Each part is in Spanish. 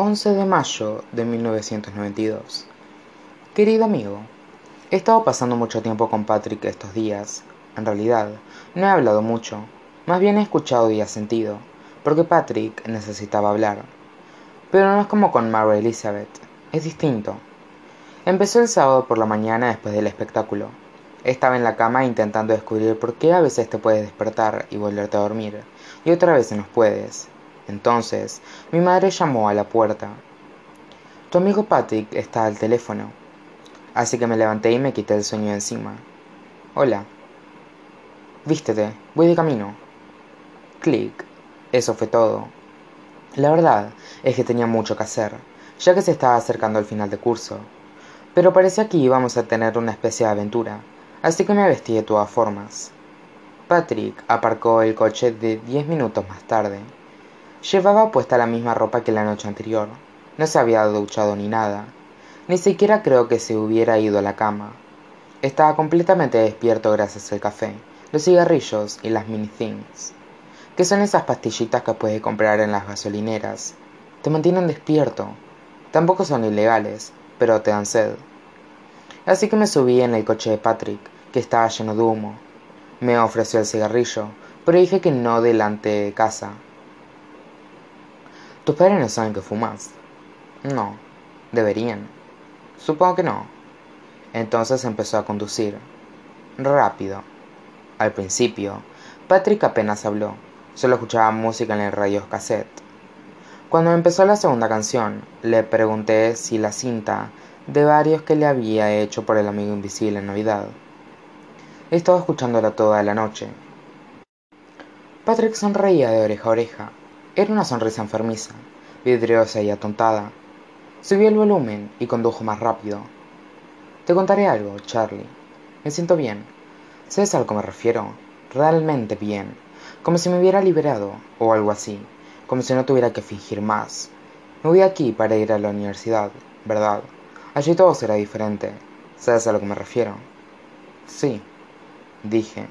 11 de mayo de 1992. Querido amigo, he estado pasando mucho tiempo con Patrick estos días. En realidad, no he hablado mucho, más bien he escuchado y sentido, porque Patrick necesitaba hablar. Pero no es como con Mary Elizabeth, es distinto. Empezó el sábado por la mañana después del espectáculo. Estaba en la cama intentando descubrir por qué a veces te puedes despertar y volverte a dormir, y otra vez no puedes. Entonces, mi madre llamó a la puerta. Tu amigo Patrick está al teléfono. Así que me levanté y me quité el sueño encima. Hola. Vístete, voy de camino. Clic. Eso fue todo. La verdad es que tenía mucho que hacer, ya que se estaba acercando el final de curso. Pero parecía que íbamos a tener una especie de aventura, así que me vestí de todas formas. Patrick aparcó el coche de diez minutos más tarde. Llevaba puesta la misma ropa que la noche anterior. No se había duchado ni nada. Ni siquiera creo que se hubiera ido a la cama. Estaba completamente despierto gracias al café, los cigarrillos y las mini things, que son esas pastillitas que puedes comprar en las gasolineras. Te mantienen despierto. Tampoco son ilegales, pero te dan sed. Así que me subí en el coche de Patrick, que estaba lleno de humo. Me ofreció el cigarrillo, pero dije que no delante de casa, ¿Tus padres no saben que fumas? No. ¿Deberían? Supongo que no. Entonces empezó a conducir. Rápido. Al principio, Patrick apenas habló, solo escuchaba música en el radio cassette. Cuando empezó la segunda canción, le pregunté si la cinta de varios que le había hecho por el amigo invisible en Navidad. He estado escuchándola toda la noche. Patrick sonreía de oreja a oreja, era una sonrisa enfermiza, vidriosa y atontada. Subió el volumen y condujo más rápido. Te contaré algo, Charlie. Me siento bien. ¿Sabes a algo me refiero? Realmente bien. Como si me hubiera liberado, o algo así. Como si no tuviera que fingir más. Me voy aquí para ir a la universidad, ¿verdad? Allí todo será diferente. ¿Sabes a lo que me refiero? Sí, dije,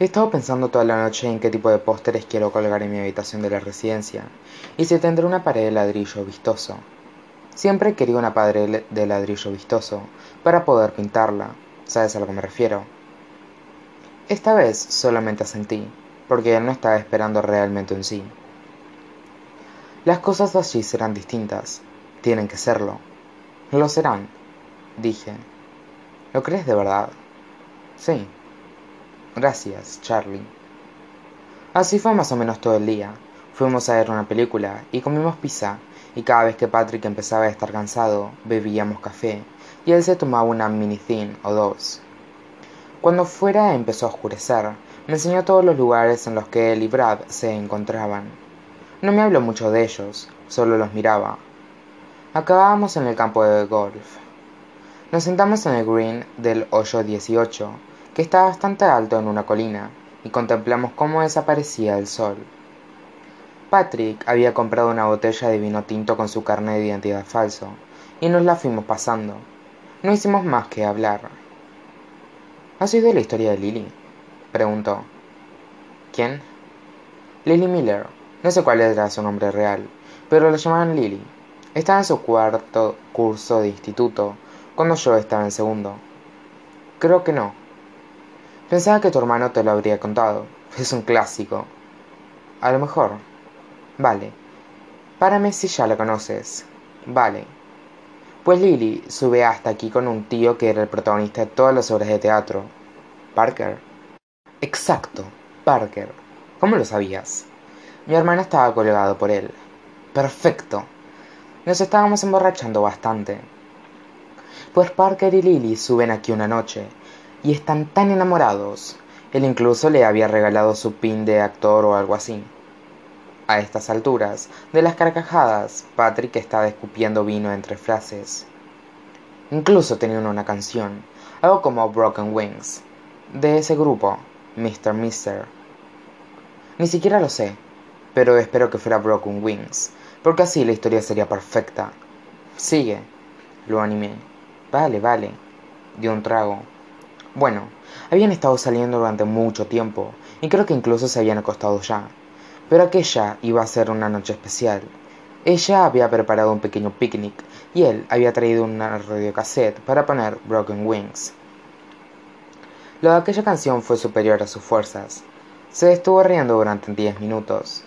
He estado pensando toda la noche en qué tipo de pósteres quiero colgar en mi habitación de la residencia y si tendré una pared de ladrillo vistoso. Siempre he querido una pared de ladrillo vistoso para poder pintarla. ¿Sabes a lo que me refiero? Esta vez solamente asentí, porque él no estaba esperando realmente en sí. Las cosas allí serán distintas. Tienen que serlo. Lo serán, dije. ¿Lo crees de verdad? Sí. Gracias, Charlie. Así fue más o menos todo el día. Fuimos a ver una película y comimos pizza, y cada vez que Patrick empezaba a estar cansado, bebíamos café, y él se tomaba una mini thin o dos. Cuando fuera empezó a oscurecer, me enseñó todos los lugares en los que él y Brad se encontraban. No me habló mucho de ellos, solo los miraba. Acabábamos en el campo de golf. Nos sentamos en el green del hoyo 18 que está bastante alto en una colina, y contemplamos cómo desaparecía el sol. Patrick había comprado una botella de vino tinto con su carne de identidad falso, y nos la fuimos pasando. No hicimos más que hablar. ¿Has oído la historia de Lily? preguntó. ¿Quién? Lily Miller. No sé cuál era su nombre real, pero la llamaban Lily. Estaba en su cuarto curso de instituto, cuando yo estaba en segundo. Creo que no, Pensaba que tu hermano te lo habría contado. Es un clásico. A lo mejor. Vale. Párame si ya lo conoces. Vale. Pues Lily sube hasta aquí con un tío que era el protagonista de todas las obras de teatro. Parker. Exacto, Parker. ¿Cómo lo sabías? Mi hermano estaba colgado por él. Perfecto. Nos estábamos emborrachando bastante. Pues Parker y Lily suben aquí una noche y están tan enamorados. Él incluso le había regalado su pin de actor o algo así. A estas alturas, de las carcajadas, Patrick estaba escupiendo vino entre frases. Incluso tenían una canción, algo como Broken Wings, de ese grupo, Mr. Mister. Ni siquiera lo sé, pero espero que fuera Broken Wings, porque así la historia sería perfecta. Sigue, lo animé. Vale, vale, dio un trago. Bueno, habían estado saliendo durante mucho tiempo, y creo que incluso se habían acostado ya. Pero aquella iba a ser una noche especial. Ella había preparado un pequeño picnic y él había traído una radiocassette para poner Broken Wings. Lo de aquella canción fue superior a sus fuerzas. Se estuvo riendo durante diez minutos.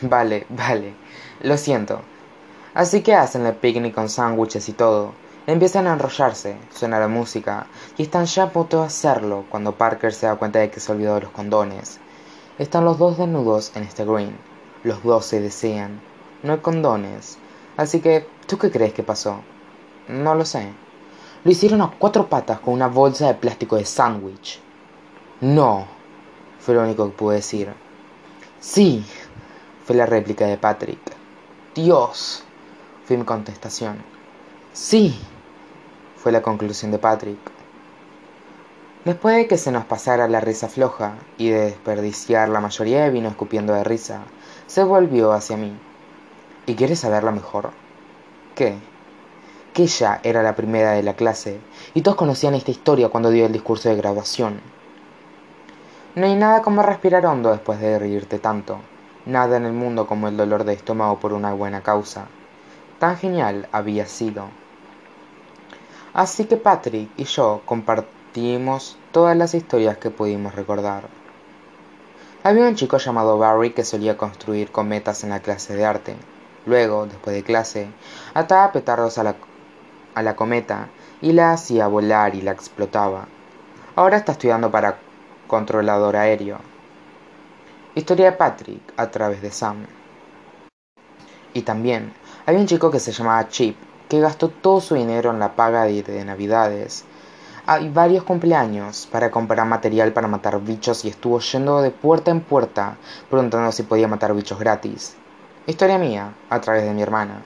Vale, vale, lo siento. Así que hacen el picnic con sándwiches y todo. Empiezan a enrollarse, suena la música, y están ya a punto de hacerlo cuando Parker se da cuenta de que se olvidó de los condones. Están los dos desnudos en este green. Los dos se desean. No hay condones. Así que, ¿tú qué crees que pasó? No lo sé. Lo hicieron a cuatro patas con una bolsa de plástico de sándwich. No, fue lo único que pude decir. Sí, fue la réplica de Patrick. Dios, fue mi contestación. Sí, fue la conclusión de Patrick. Después de que se nos pasara la risa floja y de desperdiciar la mayoría de vino escupiendo de risa, se volvió hacia mí. ¿Y quieres saberlo mejor? ¿Qué? Que ella era la primera de la clase y todos conocían esta historia cuando dio el discurso de graduación. No hay nada como respirar hondo después de reírte tanto, nada en el mundo como el dolor de estómago por una buena causa. Tan genial había sido. Así que Patrick y yo compartimos todas las historias que pudimos recordar. Había un chico llamado Barry que solía construir cometas en la clase de arte. Luego, después de clase, ataba petardos a la, a la cometa y la hacía volar y la explotaba. Ahora está estudiando para controlador aéreo. Historia de Patrick a través de Sam. Y también había un chico que se llamaba Chip, que gastó todo su dinero en la paga de Navidades hay varios cumpleaños para comprar material para matar bichos y estuvo yendo de puerta en puerta preguntando si podía matar bichos gratis. Historia mía, a través de mi hermana.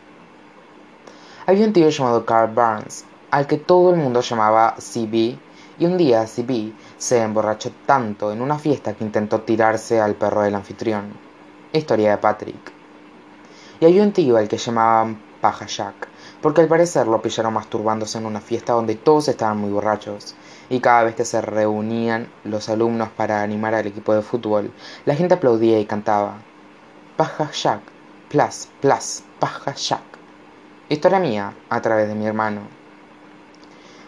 Había un tío llamado Carl Barnes, al que todo el mundo llamaba CB, y un día CB se emborrachó tanto en una fiesta que intentó tirarse al perro del anfitrión. Historia de Patrick. Y había un tío al que llamaban Paja Jack, porque al parecer lo pillaron masturbándose en una fiesta donde todos estaban muy borrachos, y cada vez que se reunían los alumnos para animar al equipo de fútbol, la gente aplaudía y cantaba Paja Jack, plus, plus, Paja Jack. Historia mía a través de mi hermano.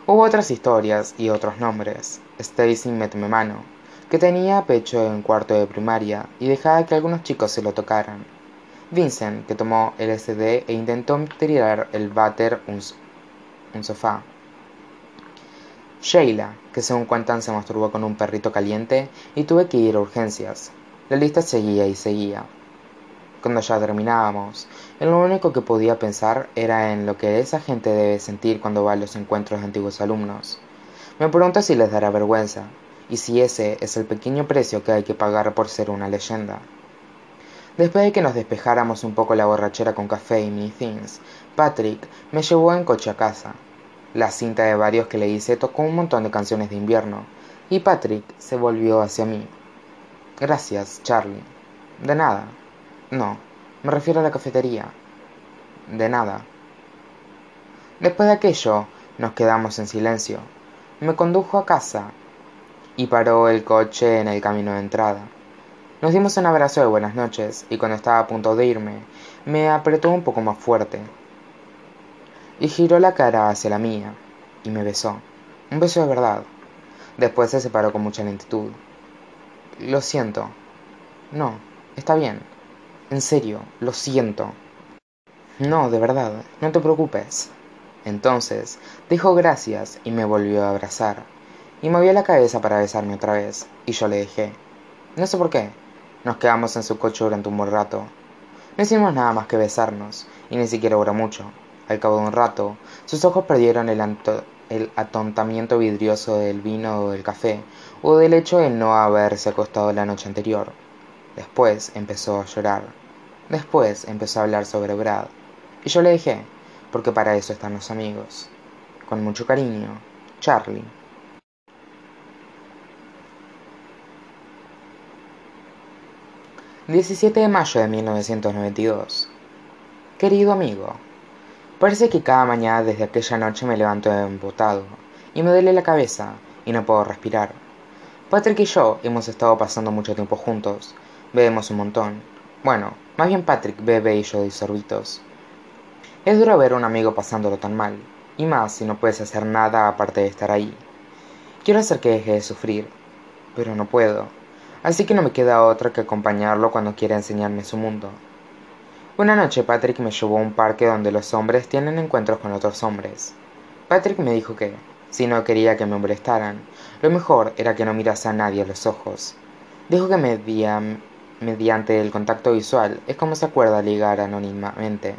Hubo otras historias y otros nombres. Stacy mano que tenía pecho en cuarto de primaria y dejaba que algunos chicos se lo tocaran. Vincent, que tomó LSD e intentó tirar el váter un, un sofá. Sheila, que según cuentan se masturbó con un perrito caliente y tuve que ir a urgencias. La lista seguía y seguía. Cuando ya terminábamos, lo único que podía pensar era en lo que esa gente debe sentir cuando va a los encuentros de antiguos alumnos. Me pregunto si les dará vergüenza, y si ese es el pequeño precio que hay que pagar por ser una leyenda. Después de que nos despejáramos un poco la borrachera con café y mini things, Patrick me llevó en coche a casa. La cinta de varios que le hice tocó un montón de canciones de invierno, y Patrick se volvió hacia mí. Gracias, Charlie. De nada. No, me refiero a la cafetería. De nada. Después de aquello, nos quedamos en silencio. Me condujo a casa y paró el coche en el camino de entrada. Nos dimos un abrazo de buenas noches y cuando estaba a punto de irme, me apretó un poco más fuerte y giró la cara hacia la mía y me besó. Un beso de verdad. Después se separó con mucha lentitud. Lo siento. No, está bien. En serio, lo siento. No, de verdad, no te preocupes. Entonces, dijo gracias y me volvió a abrazar. Y movió la cabeza para besarme otra vez, y yo le dejé. No sé por qué, nos quedamos en su coche durante un buen rato. No hicimos nada más que besarnos, y ni siquiera duró mucho. Al cabo de un rato, sus ojos perdieron el, atontamiento vidrioso del vino o del café, o del hecho de no haberse acostado la noche anterior. Después empezó a llorar. Después empezó a hablar sobre Brad. Y yo le dejé, porque para eso están los amigos. Con mucho cariño, Charlie. 17 de mayo de 1992. Querido amigo, parece que cada mañana desde aquella noche me levanto embotado y me duele la cabeza y no puedo respirar. Patrick y yo hemos estado pasando mucho tiempo juntos, bebemos un montón. Bueno, más bien Patrick bebe y yo doy sorbitos. Es duro ver a un amigo pasándolo tan mal, y más si no puedes hacer nada aparte de estar ahí. Quiero hacer que deje de sufrir, pero no puedo, así que no me queda otra que acompañarlo cuando quiera enseñarme su mundo. Una noche Patrick me llevó a un parque donde los hombres tienen encuentros con otros hombres. Patrick me dijo que, si no quería que me molestaran, lo mejor era que no mirase a nadie a los ojos. Dijo que mediante el contacto visual es como se acuerda ligar anónimamente.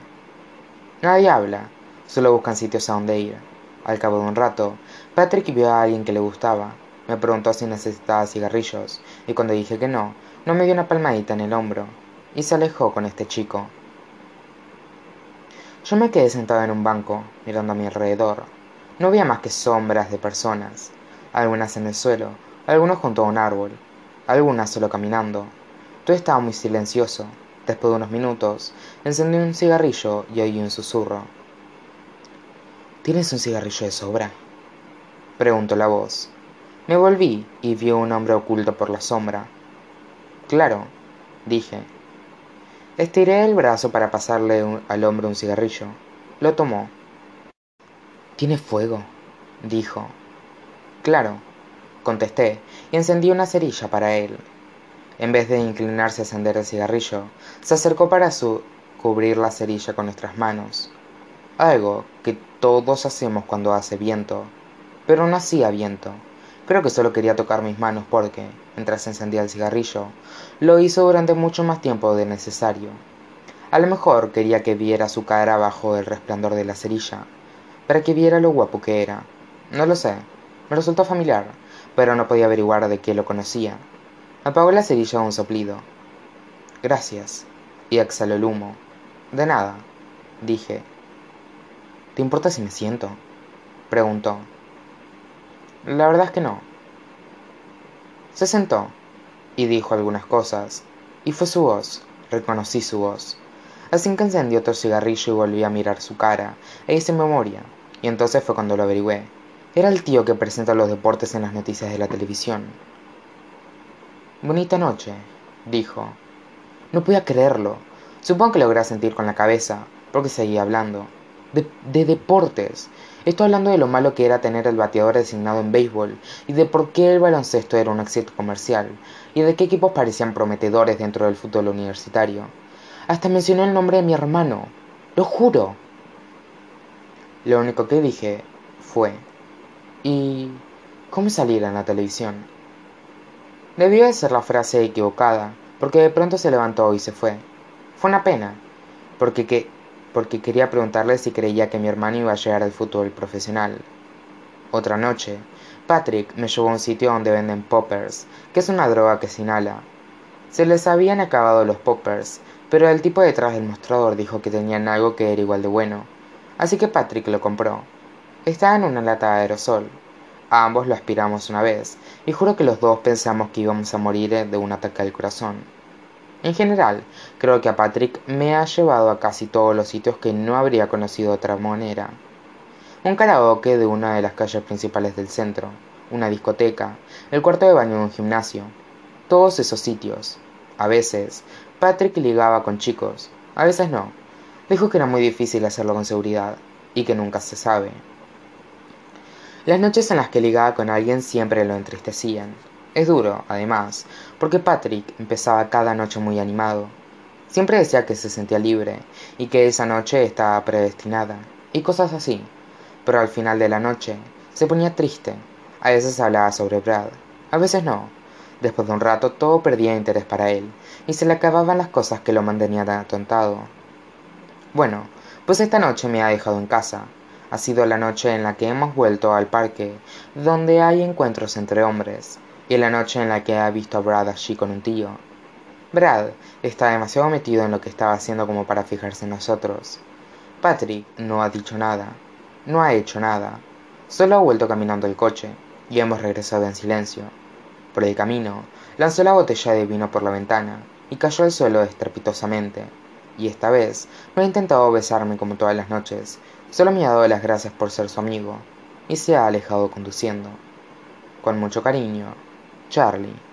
Nadie habla, solo buscan sitios a donde ir. Al cabo de un rato, Patrick vio a alguien que le gustaba. Me preguntó si necesitaba cigarrillos, y cuando dije que no, no me dio una palmadita en el hombro, y se alejó con este chico. Yo me quedé sentado en un banco, mirando a mi alrededor. No había más que sombras de personas, algunas en el suelo, algunos junto a un árbol, algunas solo caminando. Todo estaba muy silencioso. Después de unos minutos, encendí un cigarrillo y oí un susurro. ¿Tienes un cigarrillo de sobra? preguntó la voz. Me volví y vi un hombre oculto por la sombra. Claro, dije. Estiré el brazo para pasarle al hombre un cigarrillo. Lo tomó. ¿Tiene fuego? dijo. Claro, contesté y encendí una cerilla para él. En vez de inclinarse a encender el cigarrillo, se acercó para cubrir la cerilla con nuestras manos. Algo que todos hacemos cuando hace viento, pero no hacía viento. Creo que solo quería tocar mis manos porque, mientras encendía el cigarrillo, lo hizo durante mucho más tiempo de necesario. A lo mejor quería que viera su cara bajo el resplandor de la cerilla, para que viera lo guapo que era. No lo sé, me resultó familiar, pero no podía averiguar de qué lo conocía. Apagó la cerilla a un soplido. Gracias. Y exhaló el humo. De nada, dije. ¿Te importa si me siento? preguntó. La verdad es que no. Se sentó y dijo algunas cosas, y fue su voz, reconocí su voz. Así que encendí otro cigarrillo y volví a mirar su cara, e hice memoria, y entonces fue cuando lo averigüé. Era el tío que presenta los deportes en las noticias de la televisión. Bonita noche, dijo. No podía creerlo. Supongo que logré sentir con la cabeza, porque seguía hablando. De, de, deportes. Estoy hablando de lo malo que era tener el bateador designado en béisbol, y de por qué el baloncesto era un éxito comercial, y de qué equipos parecían prometedores dentro del fútbol universitario. Hasta mencioné el nombre de mi hermano. Lo juro. Lo único que dije fue, ¿y cómo salir en la televisión? Debió de ser la frase equivocada, porque de pronto se levantó y se fue. Fue una pena, porque, que, porque quería preguntarle si creía que mi hermano iba a llegar al fútbol profesional. Otra noche, Patrick me llevó a un sitio donde venden poppers, que es una droga que se inhala. Se les habían acabado los poppers, pero el tipo detrás del mostrador dijo que tenían algo que era igual de bueno, así que Patrick lo compró. Estaba en una lata de aerosol, ambos lo aspiramos una vez, y juro que los dos pensamos que íbamos a morir de un ataque al corazón. En general, creo que a Patrick me ha llevado a casi todos los sitios que no habría conocido de otra manera. Un karaoke de una de las calles principales del centro, una discoteca, el cuarto de baño de un gimnasio. Todos esos sitios. A veces, Patrick ligaba con chicos, a veces no. Dijo que era muy difícil hacerlo con seguridad, y que nunca se sabe. Las noches en las que ligaba con alguien siempre lo entristecían. Es duro, además, porque Patrick empezaba cada noche muy animado. Siempre decía que se sentía libre y que esa noche estaba predestinada, y cosas así. Pero al final de la noche se ponía triste. A veces hablaba sobre Brad, a veces no. Después de un rato todo perdía interés para él, y se le acababan las cosas que lo mantenían atontado. Bueno, pues esta noche me ha dejado en casa, ha sido la noche en la que hemos vuelto al parque, donde hay encuentros entre hombres, y la noche en la que ha visto a Brad allí con un tío. Brad está demasiado metido en lo que estaba haciendo como para fijarse en nosotros. Patrick no ha dicho nada, no ha hecho nada, solo ha vuelto caminando el coche, y hemos regresado en silencio. Por el camino, lanzó la botella de vino por la ventana, y cayó al suelo estrepitosamente, y esta vez no ha intentado besarme como todas las noches, Solo me ha dado las gracias por ser su amigo y se ha alejado conduciendo. Con mucho cariño, Charlie.